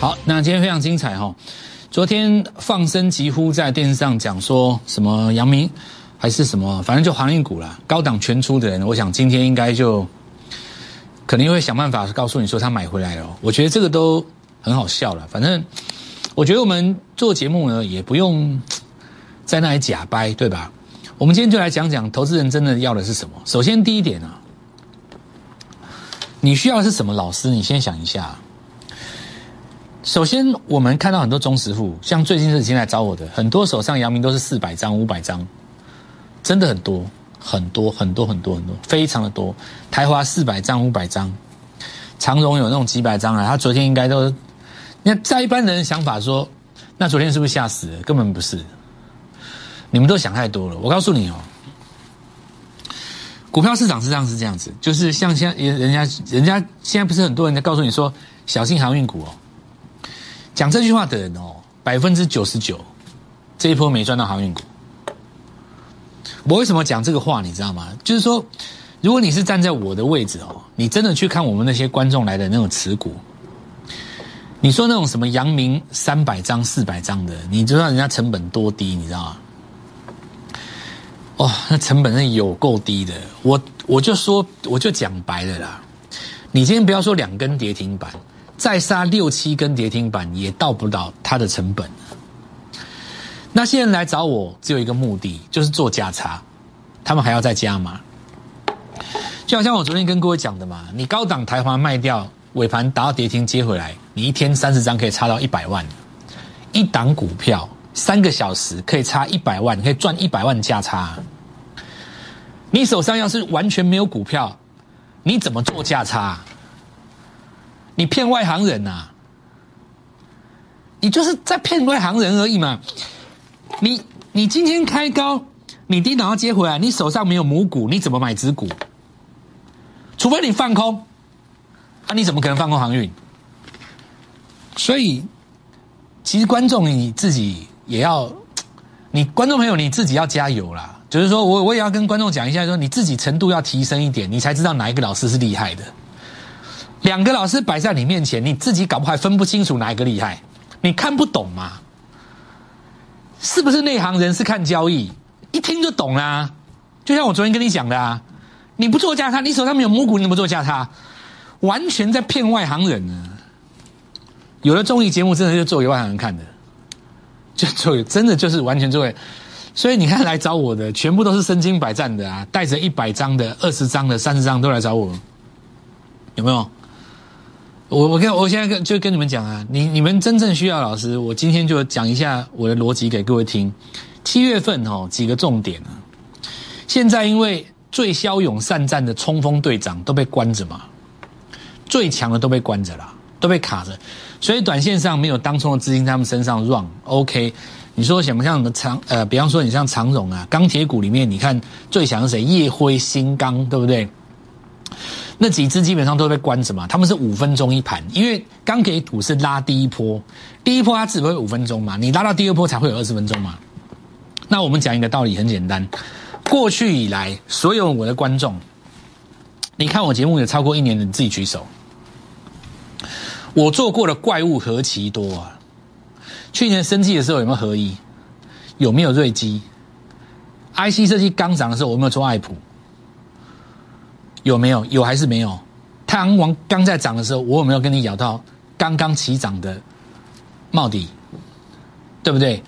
好，那今天非常精彩哈。昨天放声疾呼在电视上讲说什么阳明还是什么，反正就航运股啦，高档全出的人，我想今天应该就肯定会想办法告诉你说他买回来了。我觉得这个都很好笑了。反正我觉得我们做节目呢，也不用在那里假掰，对吧？我们今天就来讲讲投资人真的要的是什么。首先第一点啊，你需要是什么老师？你先想一下。首先，我们看到很多忠实户，像最近这几天来找我的，很多手上阳明都是四百张、五百张，真的很多很多很多很多很多，非常的多。台华四百张、五百张，长荣有那种几百张啊。他昨天应该都，那在一般人的想法说，那昨天是不是吓死了？根本不是，你们都想太多了。我告诉你哦，股票市场是这样是这样子，就是像现在人家人家现在不是很多人在告诉你说，小心航运股哦。讲这句话的人哦，百分之九十九这一波没赚到航运股。我为什么讲这个话，你知道吗？就是说，如果你是站在我的位置哦，你真的去看我们那些观众来的那种持股，你说那种什么阳明三百张、四百张的，你知道人家成本多低，你知道吗？哦，那成本是有够低的。我我就说，我就讲白了啦，你今天不要说两根跌停板。再杀六七根跌停板也到不到它的成本。那些人来找我只有一个目的，就是做价差，他们还要再加码。就好像我昨天跟各位讲的嘛，你高档台华卖掉，尾盘达到跌停接回来，你一天三十张可以差到一百万。一档股票三个小时可以差一百万，可以赚一百万价差。你手上要是完全没有股票，你怎么做价差？你骗外行人呐！你就是在骗外行人而已嘛！你你今天开高，你低档要接回来，你手上没有母股，你怎么买子股？除非你放空，啊，你怎么可能放空航运？所以，其实观众你自己也要，你观众朋友你自己要加油啦！就是说我我也要跟观众讲一下，说你自己程度要提升一点，你才知道哪一个老师是厉害的。两个老师摆在你面前，你自己搞不好分不清楚哪一个厉害，你看不懂吗？是不是内行人是看交易，一听就懂啦？就像我昨天跟你讲的啊，你不做价差，你手上没有母股，你怎么做价差？完全在骗外行人呢。有的综艺节目真的就做给外行人看的，就做真的就是完全做给，所以你看来找我的全部都是身经百战的啊，带着一百张的、二十张的、三十张都来找我，有没有？我我跟我现在跟就跟你们讲啊，你你们真正需要老师，我今天就讲一下我的逻辑给各位听。七月份哦几个重点啊，现在因为最骁勇善战的冲锋队长都被关着嘛，最强的都被关着了，都被卡着，所以短线上没有当冲的资金在他们身上 run。OK，你说想不像什么长呃，比方说你像长荣啊，钢铁股里面你看最强是谁？叶辉、新钢，对不对？那几只基本上都被关着嘛，他们是五分钟一盘，因为钢铁股是拉第一波，第一波它只会五分钟嘛，你拉到第二波才会有二十分钟嘛。那我们讲一个道理很简单，过去以来所有我的观众，你看我节目有超过一年的，你自己举手。我做过的怪物何其多啊！去年升绩的时候有没有合一？有没有瑞基？IC 设计刚涨的时候我有没有做爱普？有没有？有还是没有？太阳王刚在涨的时候，我有没有跟你咬到刚刚起涨的帽底？对不对？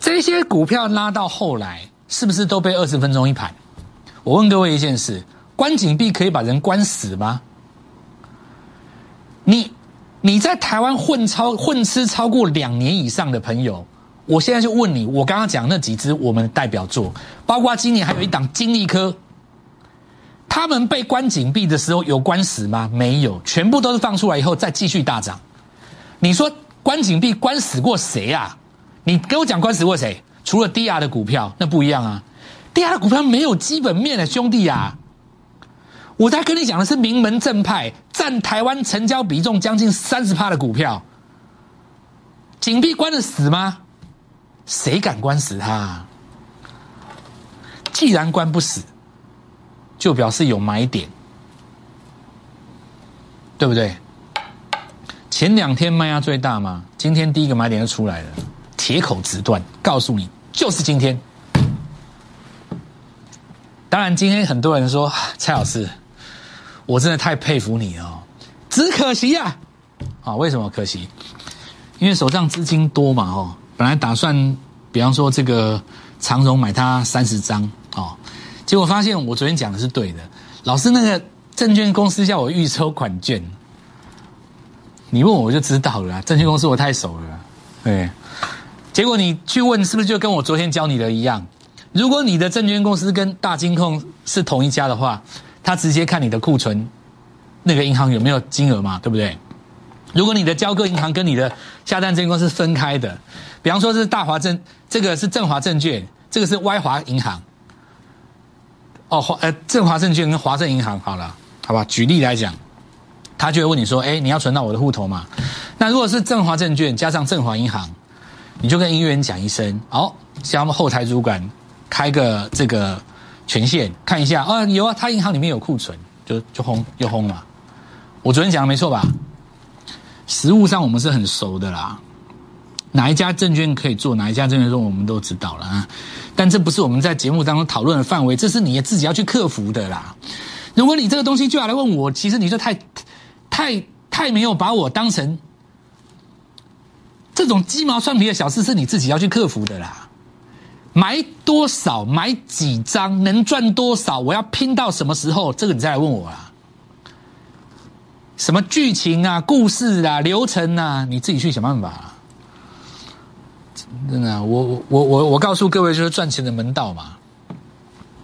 这些股票拉到后来，是不是都被二十分钟一盘？我问各位一件事：关紧闭可以把人关死吗？你你在台湾混超混吃超过两年以上的朋友，我现在就问你：我刚刚讲那几只我们代表作，包括今年还有一档金利科。他们被关紧闭的时候有关死吗？没有，全部都是放出来以后再继续大涨。你说关紧闭关死过谁啊？你给我讲关死过谁？除了低压的股票，那不一样啊。低压的股票没有基本面的兄弟啊。我在跟你讲的是名门正派，占台湾成交比重将近三十趴的股票。紧闭关的死吗？谁敢关死他？既然关不死。就表示有买点，对不对？前两天卖压最大嘛，今天第一个买点就出来了，铁口直断，告诉你就是今天。当然，今天很多人说蔡老师，我真的太佩服你哦，只可惜呀，啊，为什么可惜？因为手上资金多嘛，哦，本来打算，比方说这个长荣买它三十张，结果发现我昨天讲的是对的，老师那个证券公司叫我预收款券，你问我我就知道了，证券公司我太熟了，对，结果你去问是不是就跟我昨天教你的一样？如果你的证券公司跟大金控是同一家的话，他直接看你的库存，那个银行有没有金额嘛，对不对？如果你的交割银行跟你的下单证券公司分开的，比方说是大华证，这个是正华证券，这个是歪华银行。哦，华呃正华证券跟华盛银行好了，好吧？举例来讲，他就会问你说：“哎，你要存到我的户头嘛？”那如果是正华证券加上正华银行，你就跟营业员讲一声：“哦，向他们后台主管开个这个权限，看一下啊，有啊，他银行里面有库存，就就轰就轰了。”我昨天讲的没错吧？实物上我们是很熟的啦，哪一家证券可以做，哪一家证券做，我们都知道了啊。但这不是我们在节目当中讨论的范围，这是你自己要去克服的啦。如果你这个东西就要来问我，其实你就太、太、太没有把我当成这种鸡毛蒜皮的小事，是你自己要去克服的啦。买多少，买几张，能赚多少，我要拼到什么时候，这个你再来问我啦。什么剧情啊、故事啊、流程啊，你自己去想办法。真的，我我我我我告诉各位，就是赚钱的门道嘛，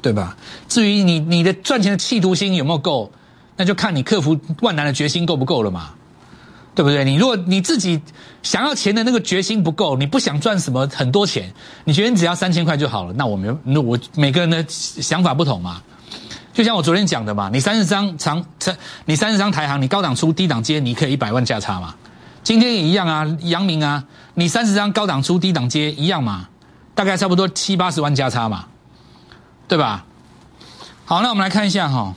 对吧？至于你你的赚钱的企图心有没有够，那就看你克服万难的决心够不够了嘛，对不对？你如果你自己想要钱的那个决心不够，你不想赚什么很多钱，你觉得你只要三千块就好了，那我们那我每个人的想法不同嘛。就像我昨天讲的嘛，你三十张长，你三十张台行，你高档出低档接，你可以一百万价差嘛。今天也一样啊，阳明啊，你三十张高档出低档接一样嘛，大概差不多七八十万加差嘛，对吧？好，那我们来看一下哈，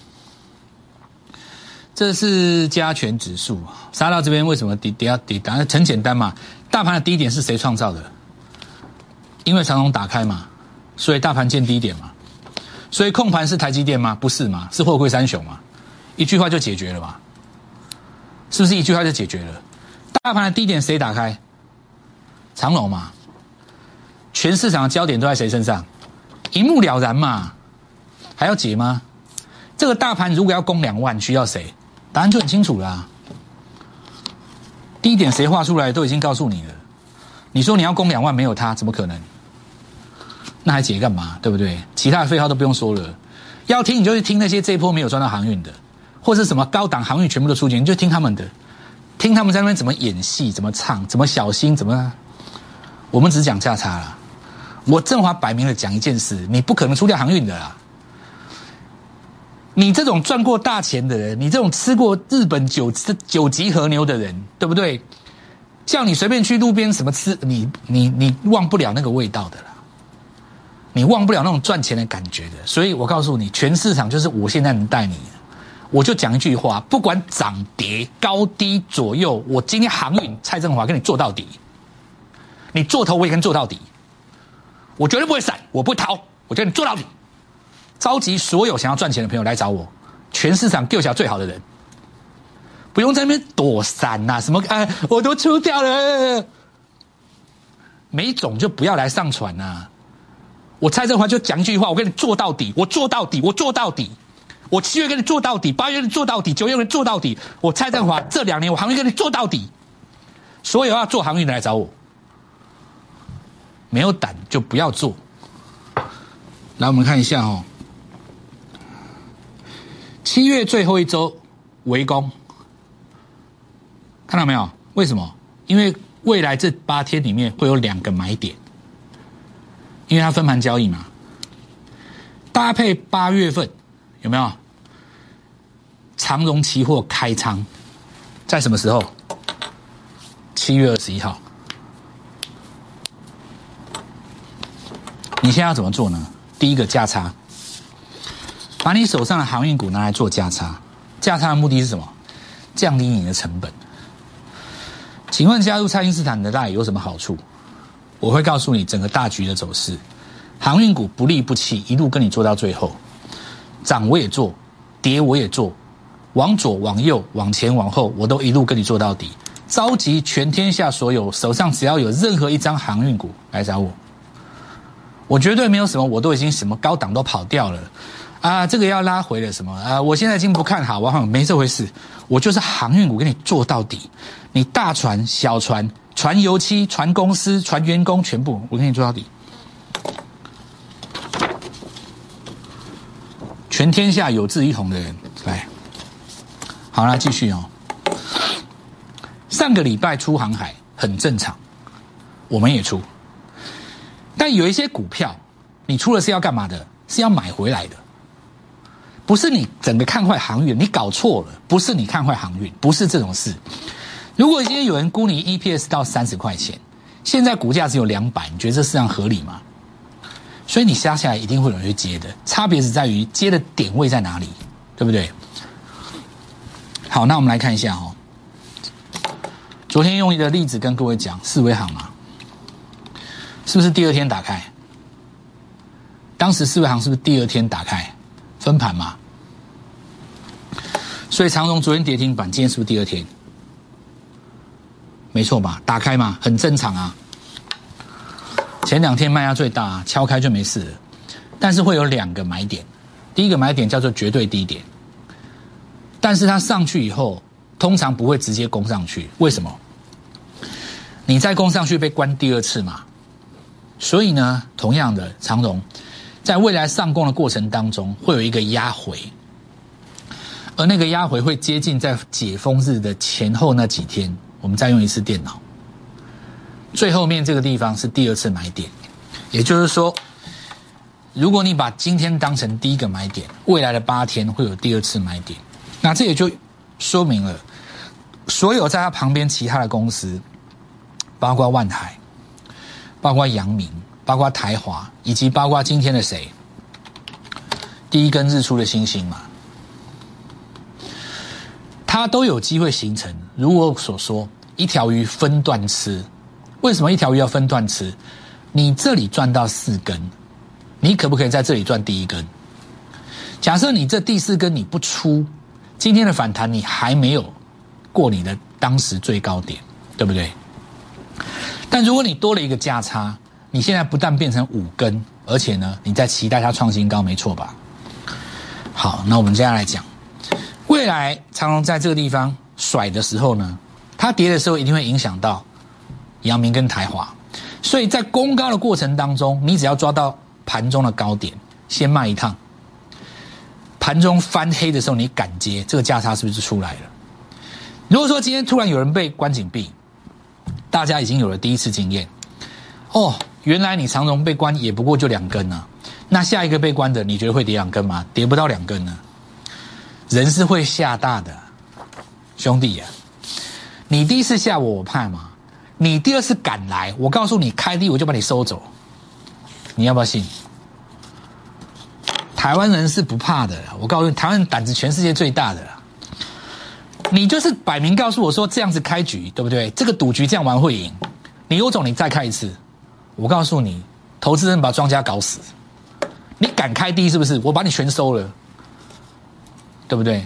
这是加权指数杀到这边为什么跌跌要跌？答案很简单嘛，大盘的低点是谁创造的？因为长龙打开嘛，所以大盘见低点嘛。所以控盘是台积电吗？不是嘛？是货柜三雄嘛？一句话就解决了嘛？是不是一句话就解决了？大盘的低点谁打开？长龙嘛？全市场的焦点都在谁身上？一目了然嘛？还要解吗？这个大盘如果要攻两万，需要谁？答案就很清楚啦。低点谁画出来都已经告诉你了。你说你要攻两万，没有它怎么可能？那还解干嘛？对不对？其他的废话都不用说了。要听你就去听那些这一波没有赚到航运的，或是什么高档航运全部都出钱，你就听他们的，听他们在那边怎么演戏、怎么唱、怎么小心、怎么。我们只讲价差了。我振华摆明了讲一件事：你不可能出掉航运的啦。你这种赚过大钱的人，你这种吃过日本九九级和牛的人，对不对？叫你随便去路边什么吃，你你你忘不了那个味道的啦。你忘不了那种赚钱的感觉的，所以我告诉你，全市场就是我现在能带你，我就讲一句话，不管涨跌高低左右，我今天航运蔡振华跟你做到底，你做头我也跟你做到底，我绝对不会闪，我不会逃，我跟你做到底，召集所有想要赚钱的朋友来找我，全市场 Q 小最好的人，不用在那边躲闪呐，什么哎，我都出掉了，没种就不要来上船呐。我蔡振华就讲一句话，我跟你做到底，我做到底，我做到底，我七月跟你做到底，八月跟你做到底，九月跟你做到底。我蔡振华这两年我航运跟你做到底，所有要做航运的来找我，没有胆就不要做。来，我们看一下哦，七月最后一周围攻，看到没有？为什么？因为未来这八天里面会有两个买点。因为它分盘交易嘛，搭配八月份有没有长荣期货开仓，在什么时候？七月二十一号。你现在要怎么做呢？第一个价差，把你手上的航运股拿来做价差，价差的目的是什么？降低你的成本。请问加入蔡英斯坦的大有什么好处？我会告诉你整个大局的走势。航运股不离不弃，一路跟你做到最后，涨我也做，跌我也做，往左往右往前往后，我都一路跟你做到底。召集全天下所有手上只要有任何一张航运股来找我，我绝对没有什么，我都已经什么高档都跑掉了啊！这个要拉回了什么啊？我现在已经不看好，我好像没这回事。我就是航运股，给你做到底。你大船、小船、船油漆、船公司、船员工，全部我给你做到底。全天下有志一同的人来，好了，继续哦。上个礼拜出航海很正常，我们也出，但有一些股票，你出了是要干嘛的？是要买回来的，不是你整个看坏航运，你搞错了，不是你看坏航运，不是这种事。如果今天有人估你 EPS 到三十块钱，现在股价只有两百，你觉得这市场合理吗？所以你下下来一定会有人去接的，差别是在于接的点位在哪里，对不对？好，那我们来看一下哦。昨天用一个例子跟各位讲四维行嘛，是不是第二天打开？当时四维行是不是第二天打开分盘嘛？所以长荣昨天跌停板，今天是不是第二天？没错吧？打开嘛，很正常啊。前两天卖压最大，敲开就没事了。但是会有两个买点，第一个买点叫做绝对低点，但是它上去以后，通常不会直接攻上去，为什么？你再攻上去被关第二次嘛？所以呢，同样的长荣，在未来上攻的过程当中，会有一个压回，而那个压回会接近在解封日的前后那几天，我们再用一次电脑。最后面这个地方是第二次买点，也就是说，如果你把今天当成第一个买点，未来的八天会有第二次买点，那这也就说明了，所有在它旁边其他的公司，包括万海，包括阳明，包括台华，以及包括今天的谁，第一根日出的星星嘛，它都有机会形成，如我所说，一条鱼分段吃。为什么一条鱼要分段吃？你这里赚到四根，你可不可以在这里赚第一根？假设你这第四根你不出，今天的反弹你还没有过你的当时最高点，对不对？但如果你多了一个价差，你现在不但变成五根，而且呢，你在期待它创新高，没错吧？好，那我们接下来讲，未来长隆在这个地方甩的时候呢，它跌的时候一定会影响到。阳明跟台华，所以在攻高的过程当中，你只要抓到盘中的高点，先卖一趟。盘中翻黑的时候，你敢接，这个价差是不是出来了？如果说今天突然有人被关紧闭，大家已经有了第一次经验。哦，原来你长荣被关也不过就两根啊，那下一个被关的，你觉得会跌两根吗？跌不到两根呢。人是会吓大的，兄弟呀，你第一次吓我，我怕吗？你第二次敢来，我告诉你，开低我就把你收走。你要不要信？台湾人是不怕的，我告诉你，台湾人胆子全世界最大的。你就是摆明告诉我说这样子开局，对不对？这个赌局这样玩会赢。你有种，你再开一次。我告诉你，投资人把庄家搞死。你敢开低是不是？我把你全收了，对不对？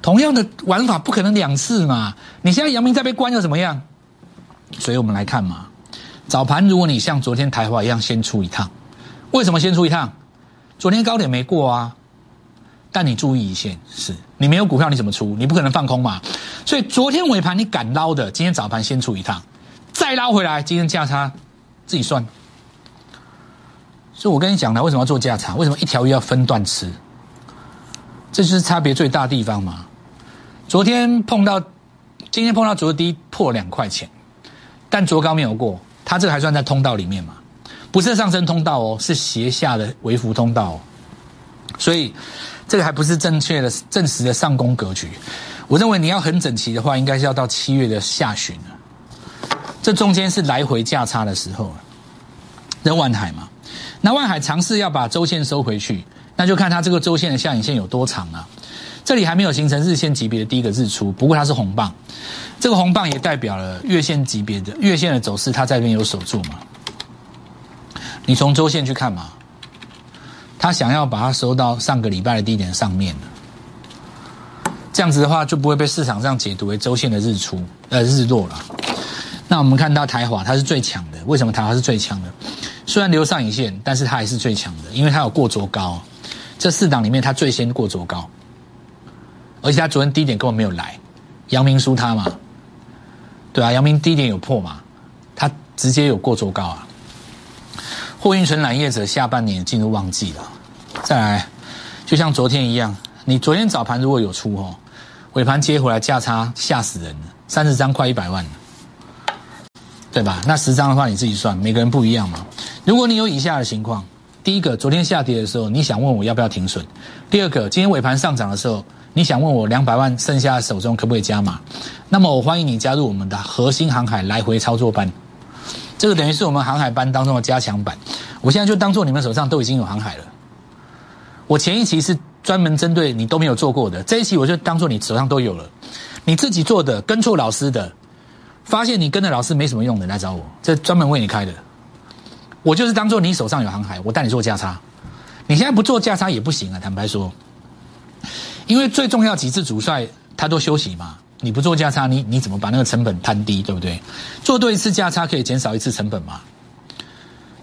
同样的玩法不可能两次嘛。你现在杨明在被关又怎么样？所以我们来看嘛，早盘如果你像昨天台华一样先出一趟，为什么先出一趟？昨天高点没过啊，但你注意一线，是你没有股票你怎么出？你不可能放空嘛。所以昨天尾盘你敢捞的，今天早盘先出一趟，再捞回来，今天价差自己算。所以我跟你讲了，为什么要做价差？为什么一条鱼要分段吃？这就是差别最大的地方嘛。昨天碰到，今天碰到昨低破两块钱。但卓高没有过，它这个还算在通道里面嘛？不是上升通道哦，是斜下的微幅通道，所以这个还不是正确的、正实的上攻格局。我认为你要很整齐的话，应该是要到七月的下旬了。这中间是来回价差的时候，人万海嘛，那万海尝试要把周线收回去，那就看它这个周线的下影线有多长啊。这里还没有形成日线级别的第一个日出，不过它是红棒，这个红棒也代表了月线级别的月线的走势，它在这边有守住嘛？你从周线去看嘛，它想要把它收到上个礼拜的低点上面这样子的话就不会被市场上解读为周线的日出呃日落了。那我们看到台华它是最强的，为什么台华是最强的？虽然留上影线，但是它还是最强的，因为它有过卓高。这四档里面，它最先过卓高，而且他昨天低点根本没有来，阳明输他嘛，对啊，阳明低点有破嘛，他直接有过卓高啊。货运存揽业者下半年进入旺季了，再来，就像昨天一样，你昨天早盘如果有出哦，尾盘接回来价差吓死人了，三十张快一百万了。对吧？那十张的话你自己算，每个人不一样嘛。如果你有以下的情况：第一个，昨天下跌的时候，你想问我要不要停损；第二个，今天尾盘上涨的时候，你想问我两百万剩下手中可不可以加码？那么我欢迎你加入我们的核心航海来回操作班，这个等于是我们航海班当中的加强版。我现在就当做你们手上都已经有航海了。我前一期是专门针对你都没有做过的，这一期我就当做你手上都有了，你自己做的跟错老师的。发现你跟着老师没什么用的，来找我，这专门为你开的。我就是当做你手上有航海，我带你做价差。你现在不做价差也不行啊，坦白说，因为最重要几次主帅他都休息嘛，你不做价差，你你怎么把那个成本摊低，对不对？做对一次价差可以减少一次成本嘛，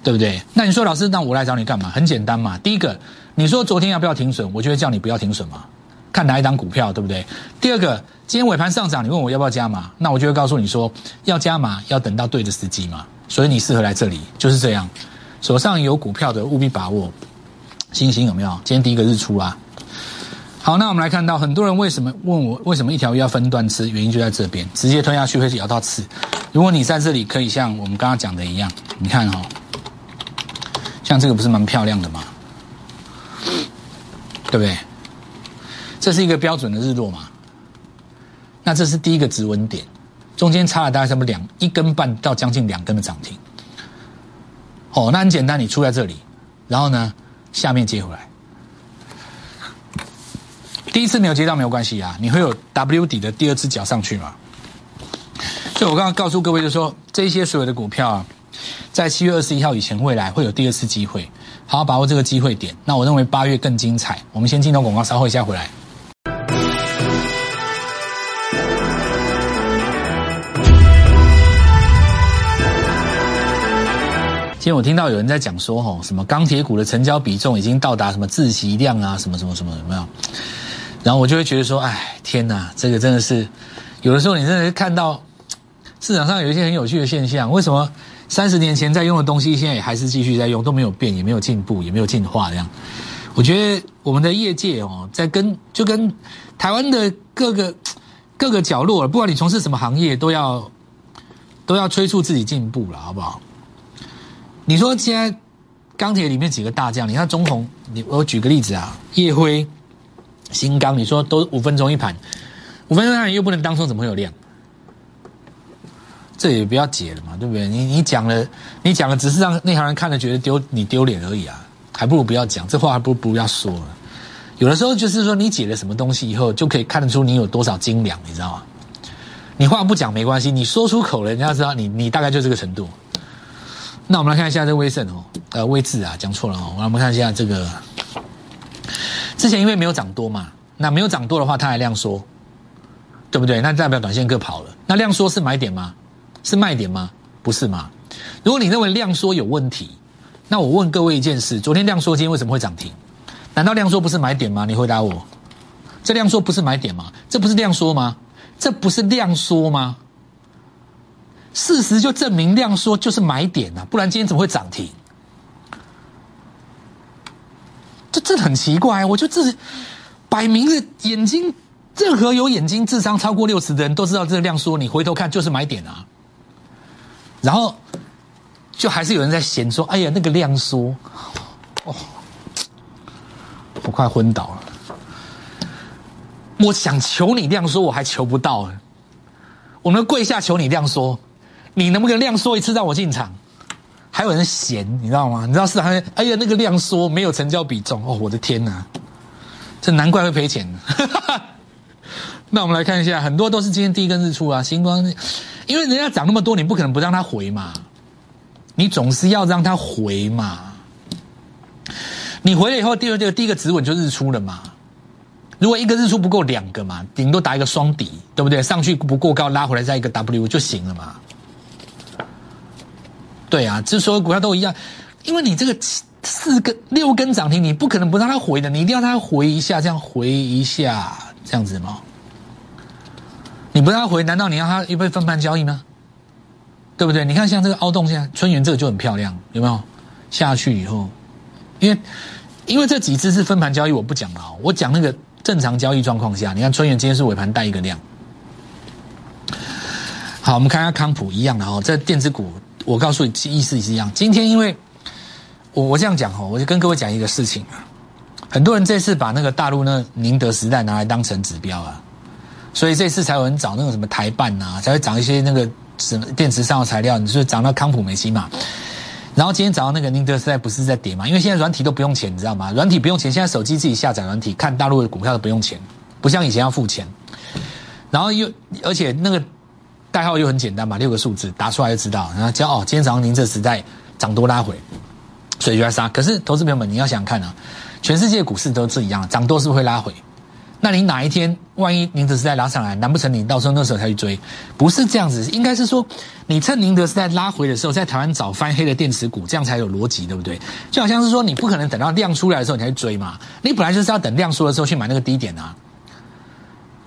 对不对？那你说老师，那我来找你干嘛？很简单嘛，第一个，你说昨天要不要停损，我就会叫你不要停损嘛。看哪一档股票，对不对？第二个，今天尾盘上涨，你问我要不要加码，那我就会告诉你说，要加码要等到对的时机嘛。所以你适合来这里，就是这样。手上有股票的务必把握。星星有没有？今天第一个日出啊。好，那我们来看到很多人为什么问我为什么一条鱼要分段吃，原因就在这边，直接吞下去会咬到刺。如果你在这里可以像我们刚刚讲的一样，你看哦，像这个不是蛮漂亮的吗？对不对？这是一个标准的日落嘛？那这是第一个止稳点，中间差了大概什么两一根半到将近两根的涨停。哦，那很简单，你出在这里，然后呢，下面接回来。第一次没有接到没有关系啊，你会有 W 底的第二只脚上去嘛？所以我刚刚告诉各位，就说这些所有的股票啊，在七月二十一号以前，未来会有第二次机会，好好把握这个机会点。那我认为八月更精彩。我们先进到广告，稍后一下回来。今天我听到有人在讲说，吼，什么钢铁股的成交比重已经到达什么自习量啊，什么什么什么，有没有？然后我就会觉得说，哎，天哪，这个真的是，有的时候你真的是看到市场上有一些很有趣的现象，为什么三十年前在用的东西，现在也还是继续在用，都没有变，也没有进步，也没有进化这样？我觉得我们的业界哦，在跟就跟台湾的各个各个角落，不管你从事什么行业，都要都要催促自己进步了，好不好？你说现在钢铁里面几个大将，你看中红，你我举个例子啊，叶辉、新钢，你说都五分钟一盘，五分钟一盘又不能当中，怎么会有量？这也不要解了嘛，对不对？你你讲了，你讲了，只是让那行人看了觉得丢你丢脸而已啊，还不如不要讲，这话还不如不要说了。有的时候就是说，你解了什么东西以后，就可以看得出你有多少斤两，你知道吗？你话不讲没关系，你说出口了，人家知道你你大概就这个程度。那我们来看一下这威盛哦，呃，威智啊，讲错了哦。我们看一下这个，之前因为没有涨多嘛，那没有涨多的话，它还量缩，对不对？那代表短线各跑了。那量缩是买点吗？是卖点吗？不是吗？如果你认为量缩有问题，那我问各位一件事：昨天量缩，今天为什么会涨停？难道量缩不是买点吗？你回答我，这量缩不是买点吗？这不是量缩吗？这不是量缩吗？事实就证明量缩就是买点啊，不然今天怎么会涨停？这这很奇怪，我就这摆明了眼睛，任何有眼睛、智商超过六十的人都知道这个量缩，你回头看就是买点啊。然后就还是有人在嫌说：“哎呀，那个量缩，哦，我快昏倒了。”我想求你量缩，我还求不到，我能跪下求你量缩。你能不能量缩一次让我进场？还有人嫌，你知道吗？你知道市场上，哎呀，那个量缩没有成交比重哦，我的天哪，这难怪会赔钱。那我们来看一下，很多都是今天第一根日出啊，星光，因为人家涨那么多，你不可能不让它回嘛，你总是要让它回嘛。你回来以后，第二个第一个止稳就日出了嘛。如果一个日出不够，两个嘛，顶多打一个双底，对不对？上去不过高，拉回来再一个 W 就行了嘛。对啊，这所有股票都一样，因为你这个四根六根涨停，你不可能不让它回的，你一定要它回一下，这样回一下，这样子吗？你不让它回，难道你要它又被分盘交易吗？对不对？你看像这个凹洞，现在春元这个就很漂亮，有没有？下去以后，因为因为这几只是分盘交易，我不讲了，我讲那个正常交易状况下，你看春元今天是尾盘带一个量。好，我们看一下康普一样的哦，这电子股。我告诉你，意思是一样。今天因为我我这样讲哦，我就跟各位讲一个事情啊。很多人这次把那个大陆那宁德时代拿来当成指标啊，所以这次才有人找那个什么台办呐，才会涨一些那个什么电池上的材料，你说涨到康普美西嘛。然后今天早上那个宁德时代不是在跌嘛？因为现在软体都不用钱，你知道吗？软体不用钱，现在手机自己下载软体看大陆的股票都不用钱，不像以前要付钱。然后又而且那个。代号又很简单嘛，六个数字打出来就知道。然后叫哦，今天早上您这时代涨多拉回，所以就要杀。可是投资朋友们，你要想看啊，全世界股市都是一样，涨多是不是会拉回？那你哪一天万一宁德时代拉上来，难不成你到时候那时候才去追？不是这样子，应该是说你趁宁德时代拉回的时候，在台湾找翻黑的电池股，这样才有逻辑，对不对？就好像是说你不可能等到量出来的时候你才去追嘛，你本来就是要等量出的时候去买那个低点啊。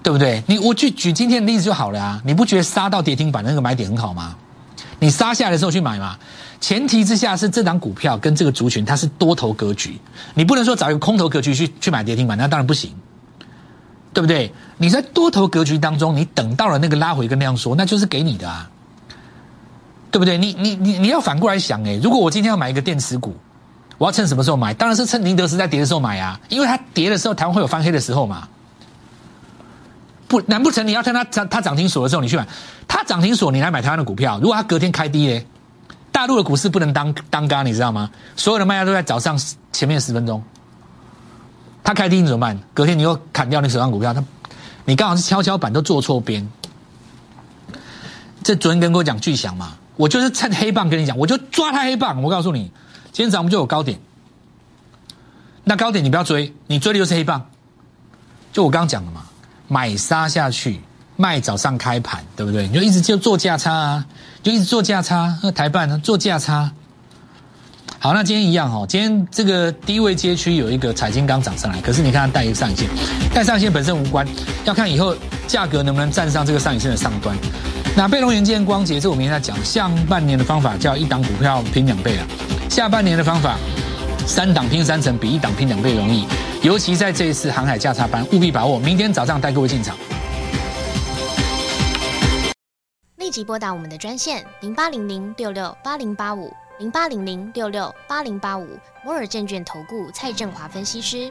对不对？你我举举今天的例子就好了啊！你不觉得杀到跌停板那个买点很好吗？你杀下来的时候去买嘛。前提之下是这档股票跟这个族群它是多头格局，你不能说找一个空头格局去去买跌停板，那当然不行，对不对？你在多头格局当中，你等到了那个拉回跟那样说，那就是给你的啊，对不对？你你你你要反过来想哎，如果我今天要买一个电池股，我要趁什么时候买？当然是趁宁德时代跌的时候买啊，因为它跌的时候，台湾会有翻黑的时候嘛。不，难不成你要看它涨它涨停锁的时候你去买？它涨停锁你来买台湾的股票？如果它隔天开低嘞，大陆的股市不能当当嘎，你知道吗？所有的卖家都在早上前面十分钟，它开低你怎么办？隔天你又砍掉你手上股票，它你刚好是跷跷板都坐错边。这昨天跟我讲巨响嘛，我就是趁黑棒跟你讲，我就抓它黑棒。我告诉你，今天早上就有高点，那高点你不要追，你追的就是黑棒。就我刚刚讲的嘛。买杀下去，卖早上开盘，对不对？你就一直就做价差啊，就一直做价差。那台办呢？做价差。好，那今天一样哈。今天这个低位街区有一个彩金刚涨上来，可是你看它带一个上影线，带上影线本身无关，要看以后价格能不能站上这个上影线的上端。那贝隆元件光洁，这我明天在讲，上半年的方法叫一档股票拼两倍啊，下半年的方法。三档拼三成，比一档拼两倍容易。尤其在这一次航海价差班，务必把握。明天早上带各位进场。立即拨打我们的专线零八零零六六八零八五零八零零六六八零八五摩尔证券投顾蔡振华分析师。